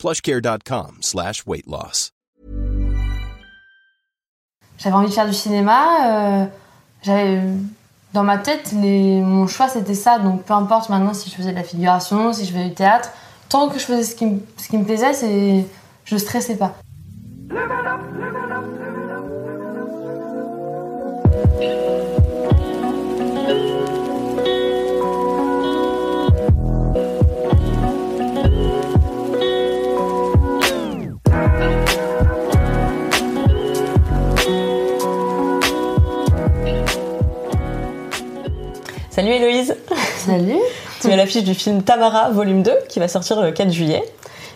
plushcare.com slash. J'avais envie de faire du cinéma. euh, dans ma tête, mon choix c'était ça. Donc peu importe maintenant si je faisais de la figuration, si je faisais du théâtre, tant que je faisais ce qui, me- ce qui me plaisait, c'est je stressais pas. Salut Héloïse, Salut. tu es à l'affiche du film Tamara volume 2 qui va sortir le 4 juillet.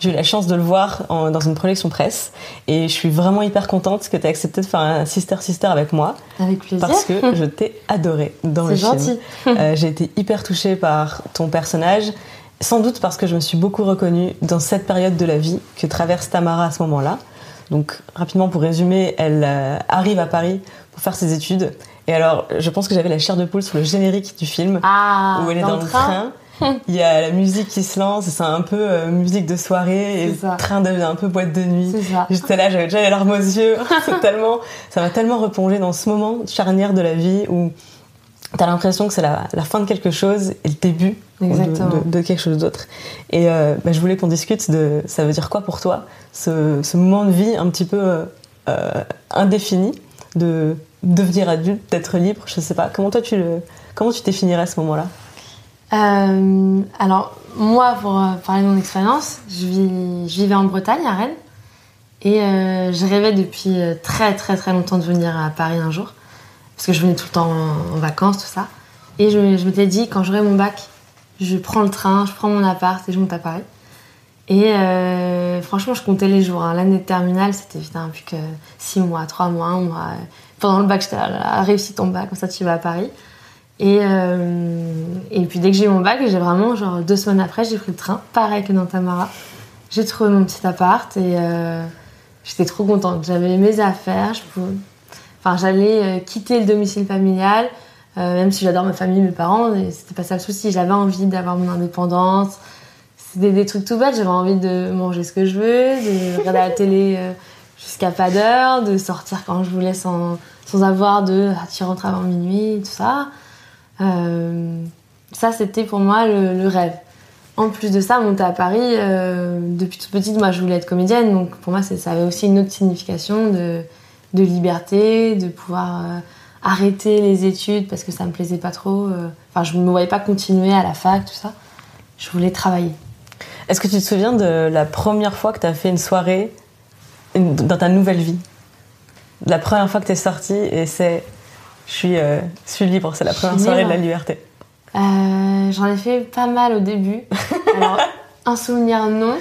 J'ai eu la chance de le voir en- dans une projection presse et je suis vraiment hyper contente que tu aies accepté de faire un Sister Sister avec moi Avec plaisir. parce que je t'ai adoré dans le C'est film. gentil. Euh, J'ai été hyper touchée par ton personnage, sans doute parce que je me suis beaucoup reconnue dans cette période de la vie que traverse Tamara à ce moment-là. Donc rapidement pour résumer, elle euh, arrive à Paris pour faire ses études et alors je pense que j'avais la chair de poule sur le générique du film Ah, où elle est dans, le train. Il y a la musique qui se lance, c'est un peu euh, musique de soirée, et ça. le train devient un peu boîte de nuit. J'étais là, j'avais déjà les larmes aux yeux. Tellement, ça m'a tellement replongé dans ce moment charnière de la vie où t'as l'impression que c'est la, la fin de quelque chose et le début de, Exactement. de- de quelque chose d'autre. Et euh, bah, je voulais qu'on discute de ça veut dire quoi pour toi, ce, ce moment de vie un petit peu euh, indéfini, de devenir adulte, d'être libre, je sais pas. Comment toi tu le, comment tu définirais ce moment-là? Euh, alors, moi, pour euh, parler de mon expérience, je, je vivais en Bretagne, à Rennes. Et euh, je rêvais depuis très très très longtemps de venir à Paris un jour. Parce que je venais tout le temps en, en vacances, tout ça. Et je, je m'étais dit, quand j'aurai mon bac, je prends le train, je prends mon appart et je monte à Paris. Et euh, franchement, je comptais les jours. hein. L'année de terminale, c'était putain, plus que 6 mois, 3 mois, 1 mois. Pendant le bac, j'étais à réussi ton bac, comme ça tu vas à Paris. Et, euh, et puis dès que j'ai eu mon bac, j'ai vraiment, genre deux semaines après, j'ai pris le train, pareil que dans Tamara. J'ai trouvé mon petit appart et euh, j'étais trop contente. J'avais mes affaires, enfin, j'allais quitter le domicile familial, même si j'adore ma famille, mes parents, c'était pas ça le souci. J'avais envie d'avoir mon indépendance. C'était des trucs tout bêtes, j'avais envie de manger ce que je veux, de regarder la télé euh, jusqu'à pas d'heure, de sortir quand je voulais sans, sans avoir de ah, tu rentres avant minuit, tout ça. Euh, ça, c'était pour moi le, rêve. En plus de ça, monter à Paris, euh, depuis toute petite, moi, je voulais être comédienne. Donc, pour moi, ça avait aussi une autre signification de, de liberté, de pouvoir arrêter les études parce que ça me plaisait pas trop. Enfin, je me voyais pas continuer à la fac, tout ça. Je voulais travailler. Est-ce que tu te souviens de la première fois que tu as fait une soirée une- dans ta nouvelle vie? La première fois que tu es sortie et c'est je suis, euh, je suis libre, c'est la première soirée de la liberté. Euh, J'en ai fait pas mal au début. Alors, un souvenir, non.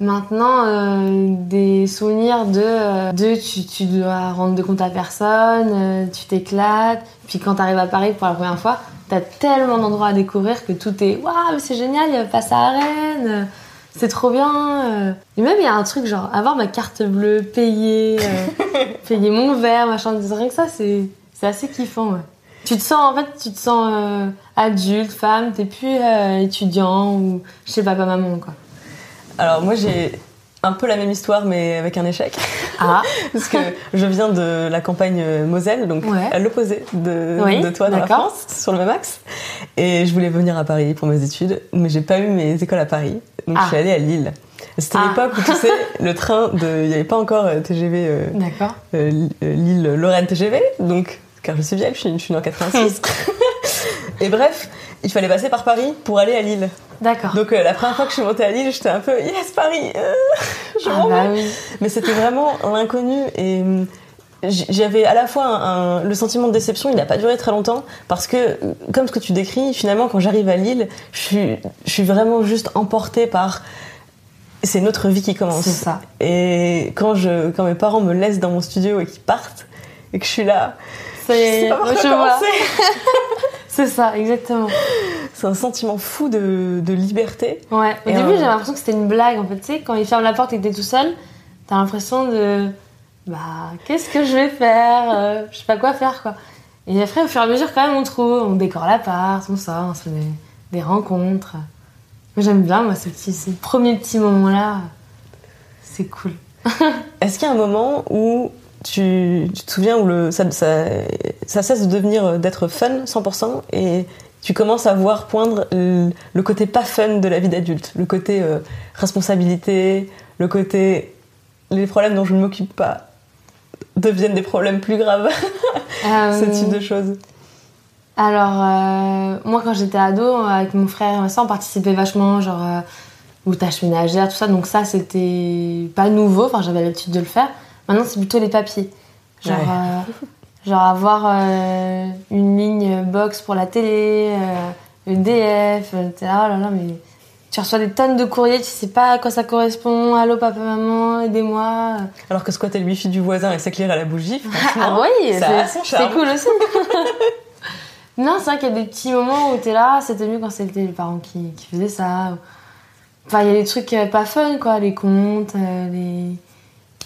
Maintenant, euh, des souvenirs de, de tu, tu dois rendre de compte à personne, tu t'éclates. Puis quand tu arrives à Paris pour la première fois, t'as tellement d'endroits à découvrir que tout est waouh, c'est génial, il y a pas ça à Rennes, c'est trop bien. euh. Et même il y a un truc genre avoir ma carte bleue, payer, euh, payer mon verre, machin, rien que ça, c'est c'est assez kiffant. Ouais. Tu te sens en fait, tu te sens euh, adulte, femme, t'es plus euh, étudiant ou je sais pas, pas maman quoi. Alors moi j'ai un peu la même histoire mais avec un échec. Ah, Parce que je viens de la campagne euh, Moselle, donc Ouais. à l'opposé de, Oui, de toi dans la. France, sur le même axe. Et je voulais venir à Paris pour mes études, mais j'ai pas eu mes écoles à Paris, donc Ah. je suis allée à Lille. C'était Ah. l'époque où tu sais, le train de, il n'y avait pas encore euh, TGV euh, d'accord. euh, Lille-Lorraine TGV, donc car je suis vieille, je suis, je suis née en 86. Et bref, il fallait passer par Paris pour aller à Lille. D'accord. Donc euh, la première fois que je suis montée à Lille, j'étais un peu yes Paris, euh, je Ah m'en vais. bah oui. Mais c'était vraiment l'inconnu et hum, j'avais à la fois un, un- le sentiment de déception, il n'a pas duré très longtemps parce que comme ce que tu décris, finalement quand j'arrive à Lille, je suis, je suis vraiment juste emportée par c'est notre vie qui commence. C'est ça. Et quand, je, quand mes parents me laissent dans mon studio et qu'ils partent, et que je suis là, Ça y je est, sais pas par quoi je vois. commencer. C'est ça, exactement. C'est un sentiment fou de, de liberté. Ouais. Au Et début, euh, j'avais l'impression que c'était une blague. En fait, tu sais, quand il ferme la porte et que t'es tout seul, t'as l'impression de. Bah, qu'est-ce que je vais faire Euh, Je sais pas quoi faire, quoi. Et après, au fur et à mesure, quand même, on trouve. On décore l'appart, on sort, on se fait des, des rencontres. Moi, j'aime bien, moi, ces, petits, ces premiers petits moments-là. C'est cool. Est-ce qu'il y a un moment où tu, tu te souviens où le, ça, ça, ça cesse de devenir euh, d'être fun 100% et tu commences à voir poindre le, le côté pas fun de la vie d'adulte, le côté euh, responsabilité, le côté les problèmes dont je ne m'occupe pas deviennent des problèmes plus graves, ce Euh, type de choses. Alors, euh, moi, quand j'étais ado, avec mon frère et ma soeur, on participait vachement, genre, euh, aux tâches ménagères, tout ça. Donc, ça, c'était pas nouveau. Enfin, j'avais l'habitude de le faire. Maintenant, c'est plutôt les papiers. Genre, Ouais. euh, genre avoir euh, une ligne box pour la télé, EDF. T'es là, oh là là, mais tu reçois des tonnes de courriers, tu sais pas à quoi ça correspond. Allô, papa, maman, aidez-moi. Alors que squatter le wifi du voisin et s'éclairer à la bougie, Ah oui, c'est cool aussi. non, c'est vrai qu'il y a des petits moments où t'es là, c'était mieux quand c'était les parents qui, qui faisaient ça. Enfin, il y a des trucs euh, pas fun, quoi, les comptes, les,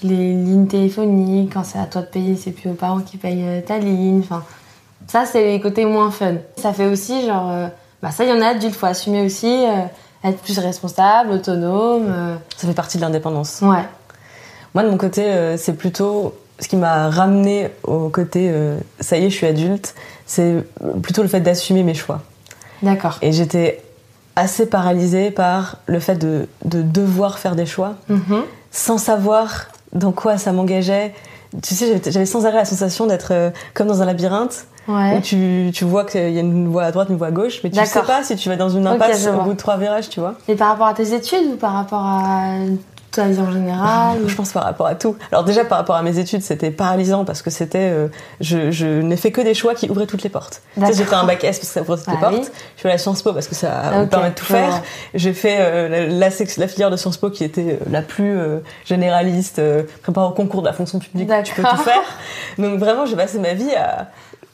les lignes téléphoniques, quand c'est à toi de payer, c'est plus aux parents qui payent euh, ta ligne. Enfin, ça, c'est les côtés moins fun. Ça fait aussi, genre, euh, bah ça, il y en a adultes, faut assumer aussi, euh, être plus responsable, autonome. euh, ça fait partie de l'indépendance. ouais. Moi, de mon côté, c'est plutôt ce qui m'a ramené au côté ça y est, je suis adulte, c'est plutôt le fait d'assumer mes choix. D'accord. Et j'étais assez paralysée par le fait de, de devoir faire des choix Mhm. sans savoir dans quoi ça m'engageait. Tu sais, j'avais- sans arrêt la sensation d'être euh, comme dans un labyrinthe Ouais. où tu, tu vois qu'il y a une voie à droite, une voie à gauche, mais tu sais pas si tu vas dans une impasse au bout de trois virages, tu vois. Et par rapport à tes études ou par rapport à ta vie en général Je pense par rapport à tout. Alors déjà par rapport à mes études, c'était paralysant parce que c'était, euh, je, je n'ai fait que des choix qui ouvraient toutes les portes. J'ai fait un bac S parce que ça ouvre toutes les Ah portes. oui. Je suis allée à Sciences Po parce que ça me permet de tout faire. J'ai fait euh, la, la, la filière de Sciences Po qui était euh, la plus euh, généraliste, prépare au concours de la fonction publique, tu peux tout faire. Donc vraiment, j'ai passé ma vie à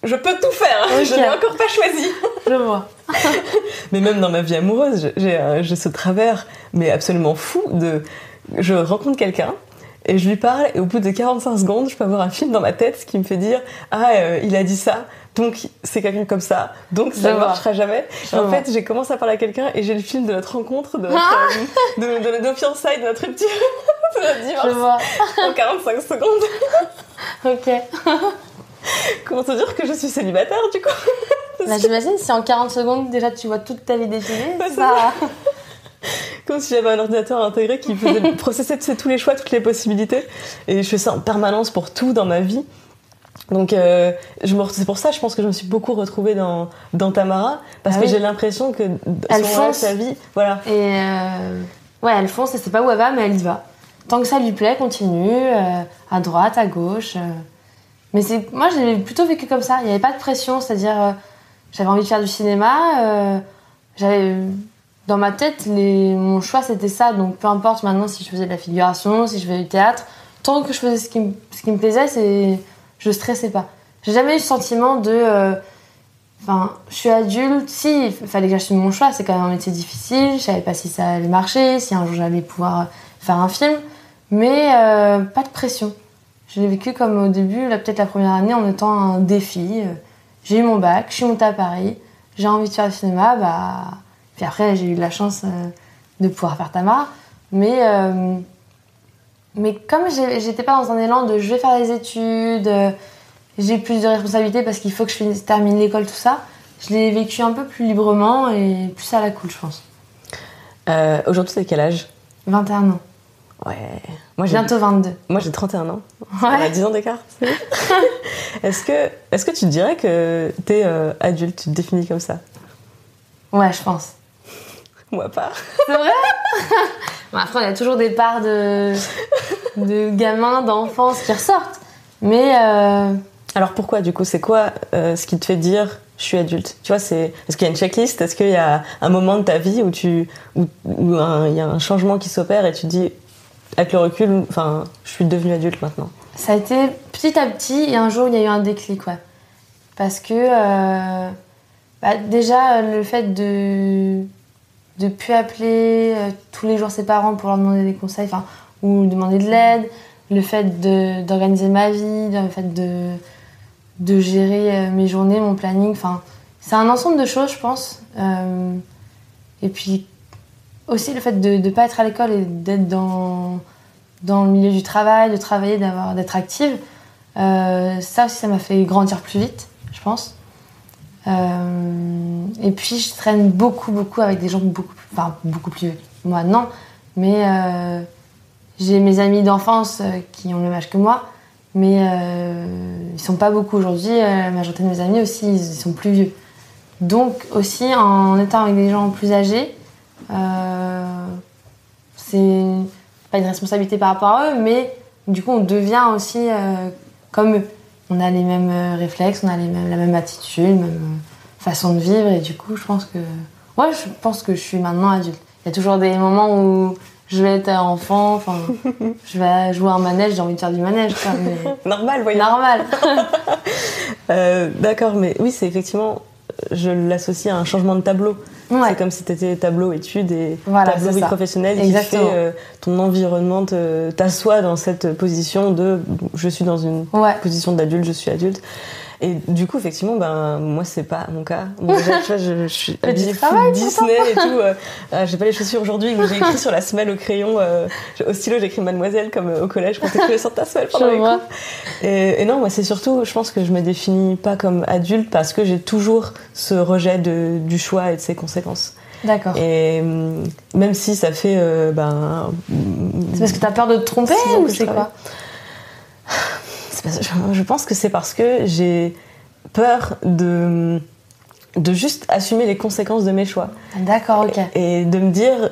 je peux tout faire, je n'ai encore pas choisi. Je vois. Mais même dans ma vie amoureuse, j'ai ce travers, mais absolument fou, de je rencontre quelqu'un et je lui parle et au bout de 45 secondes, je peux avoir un film dans ma tête qui me fait dire ah euh, il a dit ça. Donc c'est quelqu'un comme ça, donc ça Je ne marchera jamais. Je en vois. fait, j'ai commencé à parler à quelqu'un et j'ai le film de notre rencontre, de notre, Ah euh, de, de nos fiançailles, de notre rupture, de notre Je divorce vois. en 45 secondes. Ok. Comment te dire que je suis célibataire du coup? Bah, J'imagine si en 40 secondes déjà tu vois toute ta vie défiler, c'est pas. Comme si j'avais un ordinateur intégré qui faisait processer tous les choix, toutes les possibilités. Et je fais ça en permanence pour tout dans ma vie. Donc euh, c'est pour ça, je pense que je me suis beaucoup retrouvée dans, dans Tamara, parce Ah que oui. j'ai l'impression que Elle fonce. sa vie, voilà. Et euh, ouais, elle fonce, elle sait pas où elle va, mais elle y va. Tant que ça lui plaît, continue, euh, à droite, à gauche. Mais c'est, moi, j'ai plutôt vécu comme ça. Il n'y avait pas de pression, c'est-à-dire, j'avais envie de faire du cinéma. j'avais dans ma tête, mon choix c'était ça. Donc peu importe maintenant si je faisais de la figuration, si je faisais du théâtre, tant que je faisais ce qui, me- plaisait, c'est, je stressais pas. J'ai jamais eu ce sentiment de euh, Enfin, je suis adulte, si, il fallait que j'assume mon choix, c'est quand même un métier difficile, je savais pas si ça allait marcher, si un jour j'allais pouvoir faire un film, mais euh, pas de pression. Je l'ai vécu comme au début, peut-être la première année, en étant un défi. Euh, J'ai eu mon bac, je suis montée à Paris, j'ai envie de faire du cinéma, bah. Puis après, j'ai eu la chance euh, de pouvoir faire Tamar, mais. euh, mais comme j'étais pas dans un élan de je vais faire des études, euh, j'ai plus de responsabilités parce qu'il faut que je finisse- termine l'école, tout ça, je l'ai vécu un peu plus librement et plus à la cool, je pense. Euh, Aujourd'hui, t'as quel âge? 21 ans, Ouais. Moi, bientôt 22. moi, j'ai 31 ans. On a Ouais. 10 ans d'écart. est-ce que, est-ce que tu dirais que t'es euh, adulte, tu te définis comme ça? Ouais, je pense. Moi pas. C'est vrai Bon, Après, il y a toujours des parts de, de gamins, d'enfance qui ressortent. Mais euh, Alors pourquoi du coup C'est quoi euh, ce qui te fait dire je suis adulte? Tu vois, c'est est-ce qu'il y a une checklist? Est-ce qu'il y a un moment de ta vie où tu où, où il y a un changement qui s'opère et tu te dis avec le recul, enfin, je suis devenue adulte maintenant? Ça a été petit à petit et un jour il y a eu un déclic, ouais. Parce que euh, bah, déjà le fait de de plus appeler euh, tous les jours ses parents pour leur demander des conseils, ou demander de l'aide, le fait d'organiser ma vie, le fait de gérer euh, mes journées, mon planning, enfin c'est un ensemble de choses, je pense. et puis aussi le fait de ne pas être à l'école et d'être dans, le milieu du travail, de travailler, d'être active, euh, ça aussi, ça m'a fait grandir plus vite, je pense. Euh, et puis, je traîne beaucoup, beaucoup avec des gens beaucoup, enfin, beaucoup plus vieux. Moi, non. Mais euh, j'ai mes amis d'enfance qui ont le même âge que moi. Mais ils sont pas beaucoup aujourd'hui. la majorité de mes amis aussi, ils sont plus vieux. Donc, aussi, en étant avec des gens plus âgés, euh, c'est pas une responsabilité par rapport à eux, mais du coup, on devient aussi euh, comme eux. On a les mêmes euh, réflexes, on a les mêmes, la même attitude, même façon de vivre, et du coup, je pense que. Ouais, je pense que je suis maintenant adulte. Il y a toujours des moments où je vais être enfant, enfin, je vais jouer un manège, j'ai envie de faire du manège. Normal, voyons. Normal. D'accord, mais oui, c'est effectivement, je l'associe à un changement de tableau. C'est comme si tu étais tableau études et tableau vie professionnelle qui fait euh, ton environnement t'assoit dans cette position de je suis dans une position d'adulte, je suis adulte. Et du coup, effectivement, ben, moi, c'est pas mon cas. déjà, tu vois, je, je suis habillée Disney et tout. Euh, euh, j'ai pas les chaussures aujourd'hui, mais j'ai écrit sur la semelle au crayon. Euh, au stylo, j'écris Mademoiselle, comme au collège, quand t'écrivais sur ta semelle pendant les cours. Et, et, non, moi, c'est surtout, je pense que je me définis pas comme adulte parce que j'ai toujours ce rejet de, du choix et de ses conséquences. D'accord. Et hum, même si ça fait. ben, c'est parce que t'as peur de te tromper ou c'est quoi je pense que c'est parce que j'ai peur de, de juste assumer les conséquences de mes choix. D'accord, ok. Et, de me dire,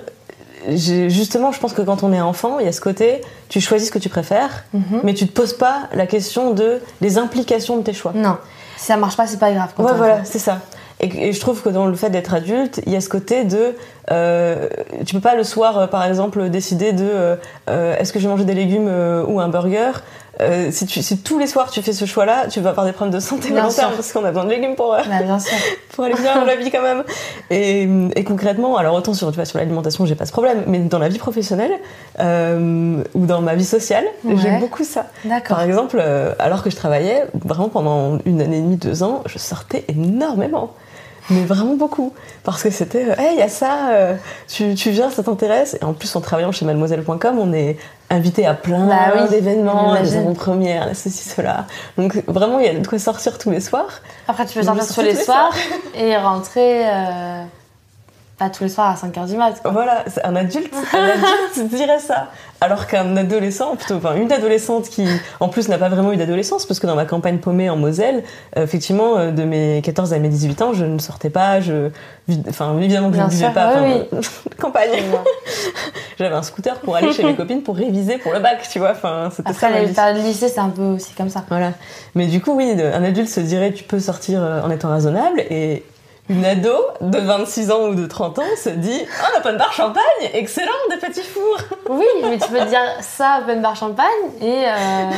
justement, je pense que quand on est enfant, il y a ce côté, tu choisis ce que tu préfères, mhm. mais tu te poses pas la question de les implications de tes choix. Non, si ça marche pas, c'est pas grave. ouais, voilà, c'est ça. Et, je trouve que dans le fait d'être adulte, il y a ce côté de, euh, tu peux pas le soir, euh, par exemple, décider de, euh, est-ce que je vais manger des légumes ou un burger euh, si, tu, si, tous les soirs tu fais ce choix-là, tu vas avoir des problèmes de santé mentale parce qu'on a besoin de légumes pour, euh, bah, pour aller bien dans la vie quand même. Et, et concrètement, alors autant sur, tu vois, sur l'alimentation, j'ai pas ce problème, mais dans la vie professionnelle euh, ou dans ma vie sociale, j'aime beaucoup ça. Par exemple, alors que je travaillais, vraiment pendant une année et demie, deux ans, je sortais énormément mais vraiment beaucoup. Parce que c'était, hey, il y a ça, euh, tu, tu, viens, ça t'intéresse. Et en plus, en travaillant chez mademoiselle.com, on est invité à plein bah d'événements, des avant-premières, ceci, cela. Donc vraiment, il y a de quoi sortir tous les soirs. Après, tu peux sortir tous les, soirs, et rentrer. Euh, pas tous les soirs à 5h du mat. Voilà, un adulte, un adulte dirait ça. Alors qu'un adolescent, plutôt, enfin une adolescente qui en plus n'a pas vraiment eu d'adolescence, parce que dans ma campagne paumée en Moselle, euh, effectivement, euh, de mes 14 à mes 18 ans, je ne sortais pas, je, enfin évidemment que je ne vivais pas, oui. campagne. J'avais un scooter pour aller chez mes copines pour réviser pour le bac, tu vois. Enfin, c'était ça. Après, le lycée, c'est un peu aussi comme ça. Voilà. Mais du coup, oui, un adulte se dirait, tu peux sortir euh, en étant raisonnable et une ado de 26 ans ou de 30 ans se dit Oh, open bar champagne, excellent, des petits fours Oui, mais tu peux dire ça, open bar champagne, et, euh,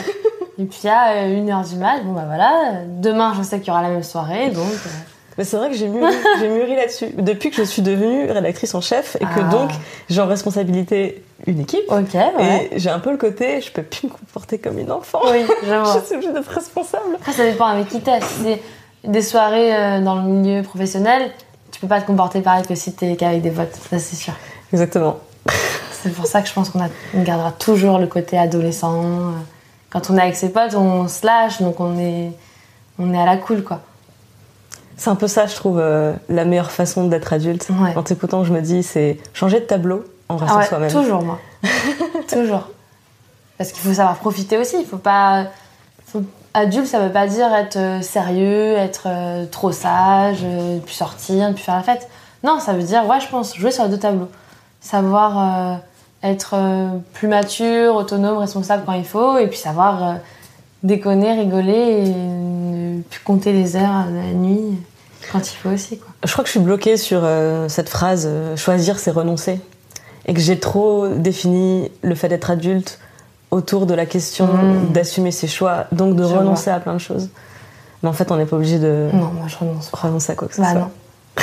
et puis à 1h du mat, bon bah voilà, demain je sais qu'il y aura la même soirée, donc. Euh. Mais c'est vrai que j'ai mûri, là-dessus. Depuis que je suis devenue rédactrice en chef et que ah. donc j'ai en responsabilité une équipe. Ok, ouais. Et j'ai un peu le côté, je peux plus me comporter comme une enfant. Oui, je je suis obligée d'être responsable. Après, ça dépend avec qui t'es des soirées euh, dans le milieu professionnel, tu peux pas te comporter pareil que si t'es qu'avec des votes, ça c'est sûr. Exactement. C'est pour ça que je pense qu'on gardera toujours le côté adolescent. Euh. Quand on est avec ses potes, on se lâche, donc on est, on est à la cool, quoi. C'est un peu ça, je trouve, euh, la meilleure façon d'être adulte. En t'écoutant, je me dis, c'est changer de tableau en restant ah soi-même. Toujours, moi. toujours. Parce qu'il faut savoir profiter aussi. Il faut pas, faut Adulte, ça veut pas dire être euh, sérieux, être euh, trop sage, euh, puis sortir, puis faire la fête. Non, ça veut dire, ouais, je pense, jouer sur les deux tableaux. Savoir être plus mature, autonome, responsable quand il faut, et puis savoir déconner, rigoler, et ne plus compter les heures la nuit. quand il faut aussi. Quoi. Je crois que je suis bloquée sur cette phrase choisir, c'est renoncer. Et que j'ai trop défini le fait d'être adulte autour de la question Mm. d'assumer ses choix, donc de Je renoncer à plein de choses. Mais en fait, on n'est pas obligé de Non, moi je renonce renoncer à quoi que ce Bah soit. non,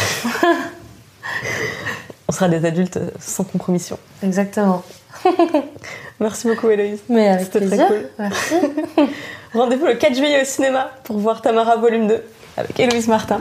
On sera des adultes sans compromission. exactement. Merci beaucoup, Héloïse. Mais avec C'était très cool. Merci. Rendez-vous le 4 juillet au cinéma pour voir Tamara volume 2 avec Héloïse Martin.